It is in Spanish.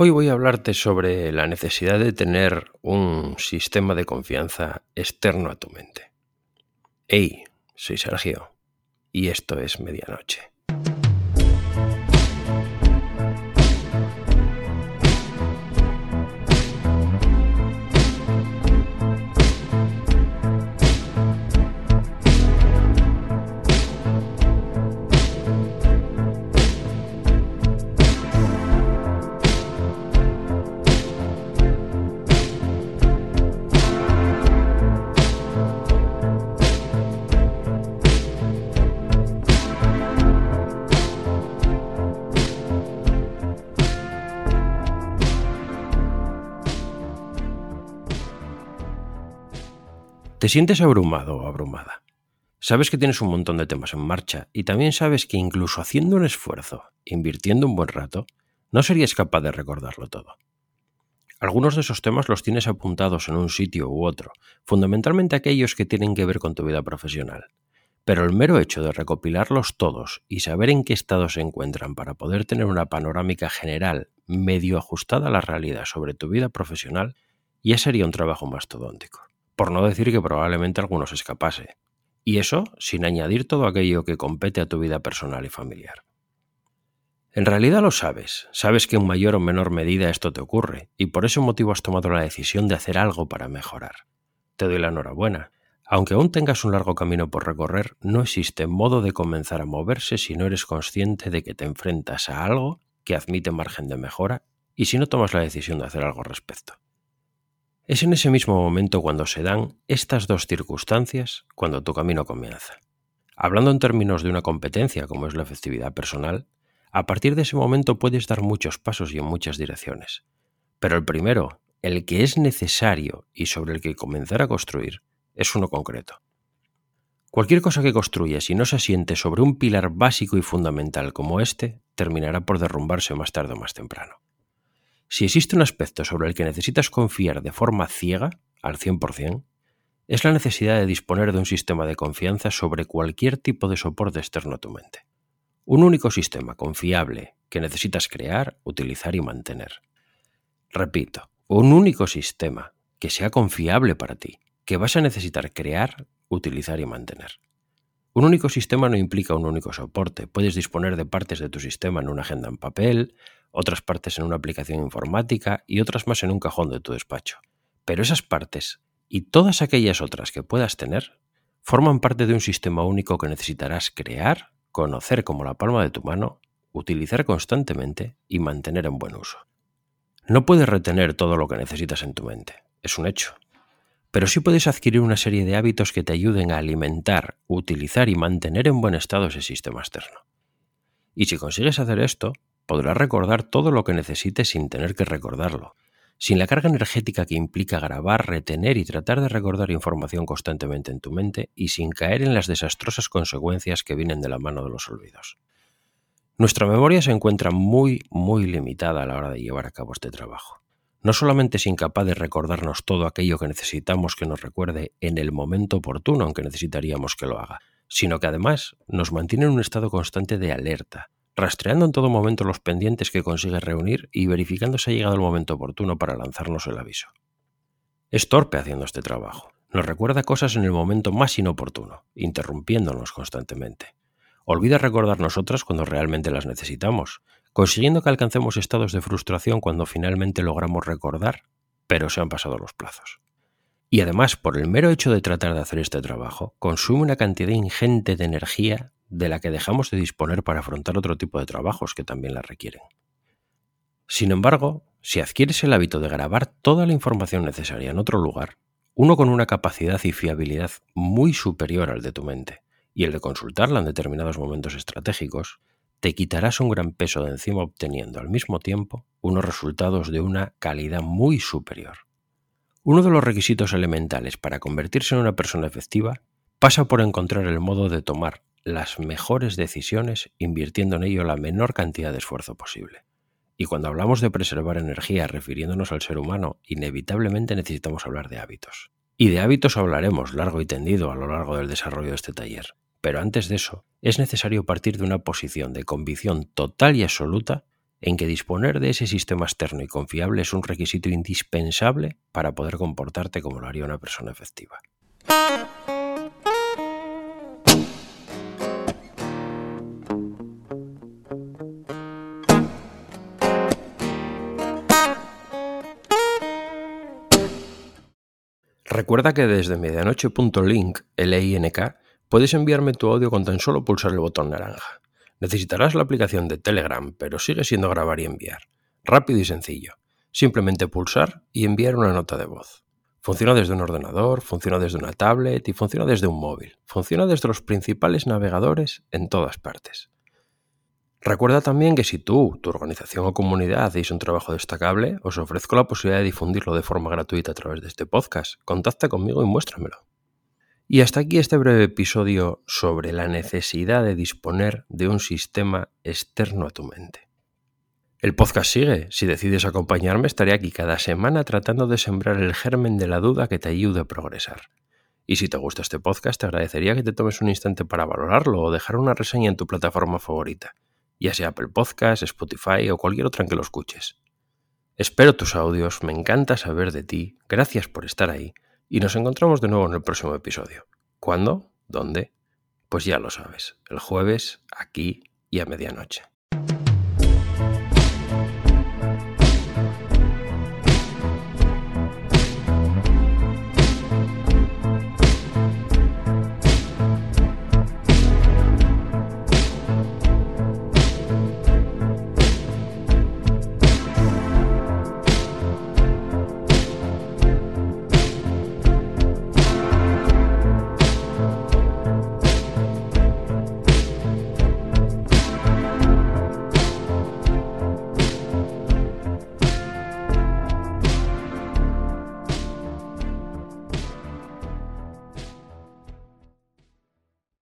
Hoy voy a hablarte sobre la necesidad de tener un sistema de confianza externo a tu mente. Hey, soy Sergio y esto es Medianoche. Te sientes abrumado o abrumada. Sabes que tienes un montón de temas en marcha y también sabes que incluso haciendo un esfuerzo, invirtiendo un buen rato, no serías capaz de recordarlo todo. Algunos de esos temas los tienes apuntados en un sitio u otro, fundamentalmente aquellos que tienen que ver con tu vida profesional. Pero el mero hecho de recopilarlos todos y saber en qué estado se encuentran para poder tener una panorámica general medio ajustada a la realidad sobre tu vida profesional ya sería un trabajo mastodóntico por no decir que probablemente alguno se escapase. Y eso sin añadir todo aquello que compete a tu vida personal y familiar. En realidad lo sabes, sabes que en mayor o menor medida esto te ocurre, y por ese motivo has tomado la decisión de hacer algo para mejorar. Te doy la enhorabuena. Aunque aún tengas un largo camino por recorrer, no existe modo de comenzar a moverse si no eres consciente de que te enfrentas a algo que admite margen de mejora y si no tomas la decisión de hacer algo al respecto. Es en ese mismo momento cuando se dan estas dos circunstancias cuando tu camino comienza. Hablando en términos de una competencia como es la efectividad personal, a partir de ese momento puedes dar muchos pasos y en muchas direcciones. Pero el primero, el que es necesario y sobre el que comenzar a construir, es uno concreto. Cualquier cosa que construyas y no se asiente sobre un pilar básico y fundamental como este, terminará por derrumbarse más tarde o más temprano. Si existe un aspecto sobre el que necesitas confiar de forma ciega, al 100%, es la necesidad de disponer de un sistema de confianza sobre cualquier tipo de soporte externo a tu mente. Un único sistema confiable que necesitas crear, utilizar y mantener. Repito, un único sistema que sea confiable para ti, que vas a necesitar crear, utilizar y mantener. Un único sistema no implica un único soporte. Puedes disponer de partes de tu sistema en una agenda en papel, otras partes en una aplicación informática y otras más en un cajón de tu despacho. Pero esas partes y todas aquellas otras que puedas tener forman parte de un sistema único que necesitarás crear, conocer como la palma de tu mano, utilizar constantemente y mantener en buen uso. No puedes retener todo lo que necesitas en tu mente, es un hecho. Pero sí puedes adquirir una serie de hábitos que te ayuden a alimentar, utilizar y mantener en buen estado ese sistema externo. Y si consigues hacer esto, podrás recordar todo lo que necesites sin tener que recordarlo, sin la carga energética que implica grabar, retener y tratar de recordar información constantemente en tu mente y sin caer en las desastrosas consecuencias que vienen de la mano de los olvidos. Nuestra memoria se encuentra muy, muy limitada a la hora de llevar a cabo este trabajo. No solamente es incapaz de recordarnos todo aquello que necesitamos que nos recuerde en el momento oportuno aunque necesitaríamos que lo haga, sino que además nos mantiene en un estado constante de alerta, rastreando en todo momento los pendientes que consigue reunir y verificando si ha llegado el momento oportuno para lanzarnos el aviso. Es torpe haciendo este trabajo. Nos recuerda cosas en el momento más inoportuno, interrumpiéndonos constantemente. Olvida recordarnos otras cuando realmente las necesitamos, consiguiendo que alcancemos estados de frustración cuando finalmente logramos recordar, pero se han pasado los plazos. Y además, por el mero hecho de tratar de hacer este trabajo, consume una cantidad ingente de energía de la que dejamos de disponer para afrontar otro tipo de trabajos que también la requieren. Sin embargo, si adquieres el hábito de grabar toda la información necesaria en otro lugar, uno con una capacidad y fiabilidad muy superior al de tu mente, y el de consultarla en determinados momentos estratégicos, te quitarás un gran peso de encima obteniendo al mismo tiempo unos resultados de una calidad muy superior. Uno de los requisitos elementales para convertirse en una persona efectiva pasa por encontrar el modo de tomar las mejores decisiones invirtiendo en ello la menor cantidad de esfuerzo posible. Y cuando hablamos de preservar energía refiriéndonos al ser humano, inevitablemente necesitamos hablar de hábitos. Y de hábitos hablaremos largo y tendido a lo largo del desarrollo de este taller. Pero antes de eso, es necesario partir de una posición de convicción total y absoluta en que disponer de ese sistema externo y confiable es un requisito indispensable para poder comportarte como lo haría una persona efectiva. Recuerda que desde medianoche.link, L-I-N-K, puedes enviarme tu audio con tan solo pulsar el botón naranja. Necesitarás la aplicación de Telegram, pero sigue siendo grabar y enviar. Rápido y sencillo. Simplemente pulsar y enviar una nota de voz. Funciona desde un ordenador, funciona desde una tablet y funciona desde un móvil. Funciona desde los principales navegadores en todas partes. Recuerda también que si tú, tu organización o comunidad hacéis un trabajo destacable, os ofrezco la posibilidad de difundirlo de forma gratuita a través de este podcast. Contacta conmigo y muéstramelo. Y hasta aquí este breve episodio sobre la necesidad de disponer de un sistema externo a tu mente. El podcast sigue. Si decides acompañarme, estaré aquí cada semana tratando de sembrar el germen de la duda que te ayude a progresar. Y si te gusta este podcast, te agradecería que te tomes un instante para valorarlo o dejar una reseña en tu plataforma favorita ya sea Apple Podcast, Spotify o cualquier otra en que lo escuches. Espero tus audios, me encanta saber de ti, gracias por estar ahí y nos encontramos de nuevo en el próximo episodio. ¿Cuándo? ¿Dónde? Pues ya lo sabes, el jueves, aquí y a medianoche.